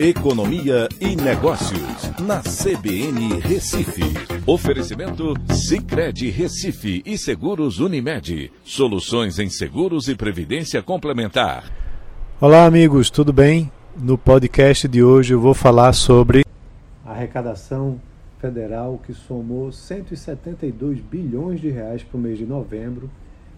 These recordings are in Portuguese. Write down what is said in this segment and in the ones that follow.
Economia e Negócios, na CBN Recife. Oferecimento Cicred Recife e Seguros Unimed. Soluções em seguros e previdência complementar. Olá, amigos, tudo bem? No podcast de hoje eu vou falar sobre a arrecadação federal que somou 172 bilhões de reais para o mês de novembro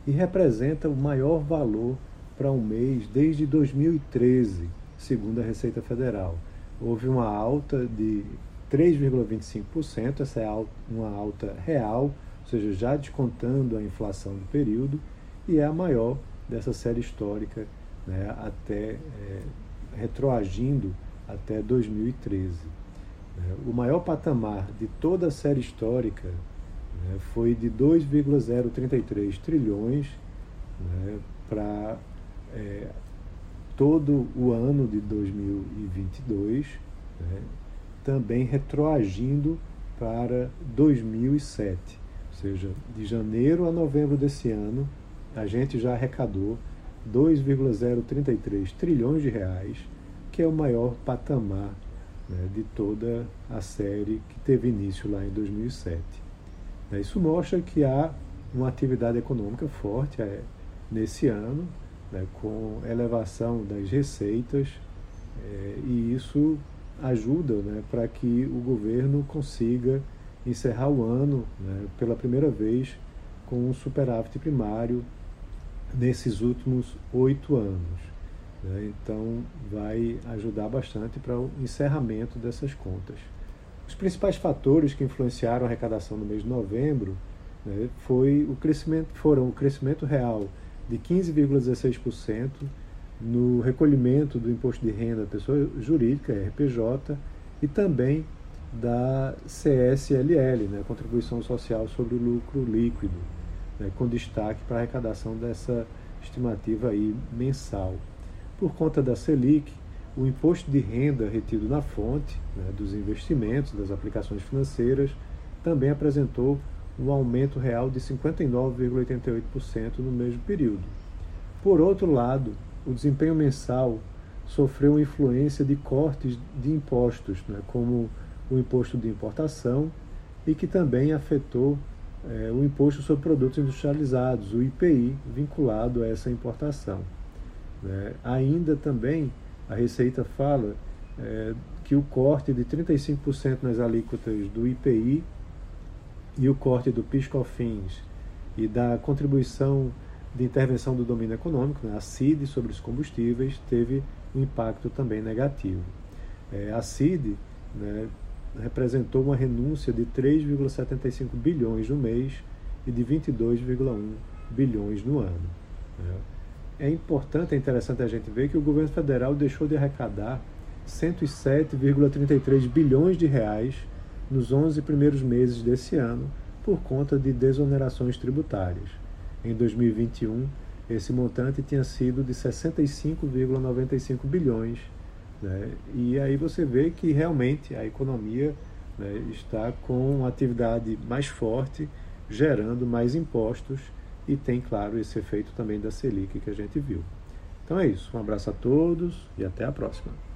e representa o maior valor para um mês desde 2013 segundo a Receita Federal. Houve uma alta de 3,25%, essa é uma alta real, ou seja, já descontando a inflação do período, e é a maior dessa série histórica, né, até é, retroagindo até 2013. Né. O maior patamar de toda a série histórica né, foi de 2,033 trilhões né, para é, todo o ano de 2022, né, também retroagindo para 2007. Ou seja, de janeiro a novembro desse ano, a gente já arrecadou 2,033 trilhões de reais, que é o maior patamar né, de toda a série que teve início lá em 2007. Isso mostra que há uma atividade econômica forte é, nesse ano, né, com elevação das receitas, é, e isso ajuda né, para que o governo consiga encerrar o ano né, pela primeira vez com um superávit primário nesses últimos oito anos. Né, então, vai ajudar bastante para o encerramento dessas contas. Os principais fatores que influenciaram a arrecadação no mês de novembro né, foi o crescimento, foram o crescimento real de 15,16% no recolhimento do imposto de renda da pessoa jurídica, RPJ, e também da CSLL, né, Contribuição Social sobre o Lucro Líquido, né, com destaque para a arrecadação dessa estimativa aí mensal. Por conta da Selic, o imposto de renda retido na fonte né, dos investimentos, das aplicações financeiras, também apresentou um aumento real de 59,88% no mesmo período. Por outro lado, o desempenho mensal sofreu influência de cortes de impostos, né, como o imposto de importação, e que também afetou é, o imposto sobre produtos industrializados, o IPI, vinculado a essa importação. Né. Ainda também a Receita fala é, que o corte de 35% nas alíquotas do IPI e o corte do PIS/COFINS e da contribuição de intervenção do domínio econômico, né, a CID, sobre os combustíveis, teve um impacto também negativo. É, a CID né, representou uma renúncia de 3,75 bilhões no mês e de 22,1 bilhões no ano. Né. É importante, é interessante a gente ver que o governo federal deixou de arrecadar 107,33 bilhões de reais nos 11 primeiros meses desse ano por conta de desonerações tributárias. Em 2021, esse montante tinha sido de 65,95 bilhões. Né? E aí você vê que realmente a economia né, está com uma atividade mais forte, gerando mais impostos e tem, claro, esse efeito também da Selic que a gente viu. Então é isso. Um abraço a todos e até a próxima.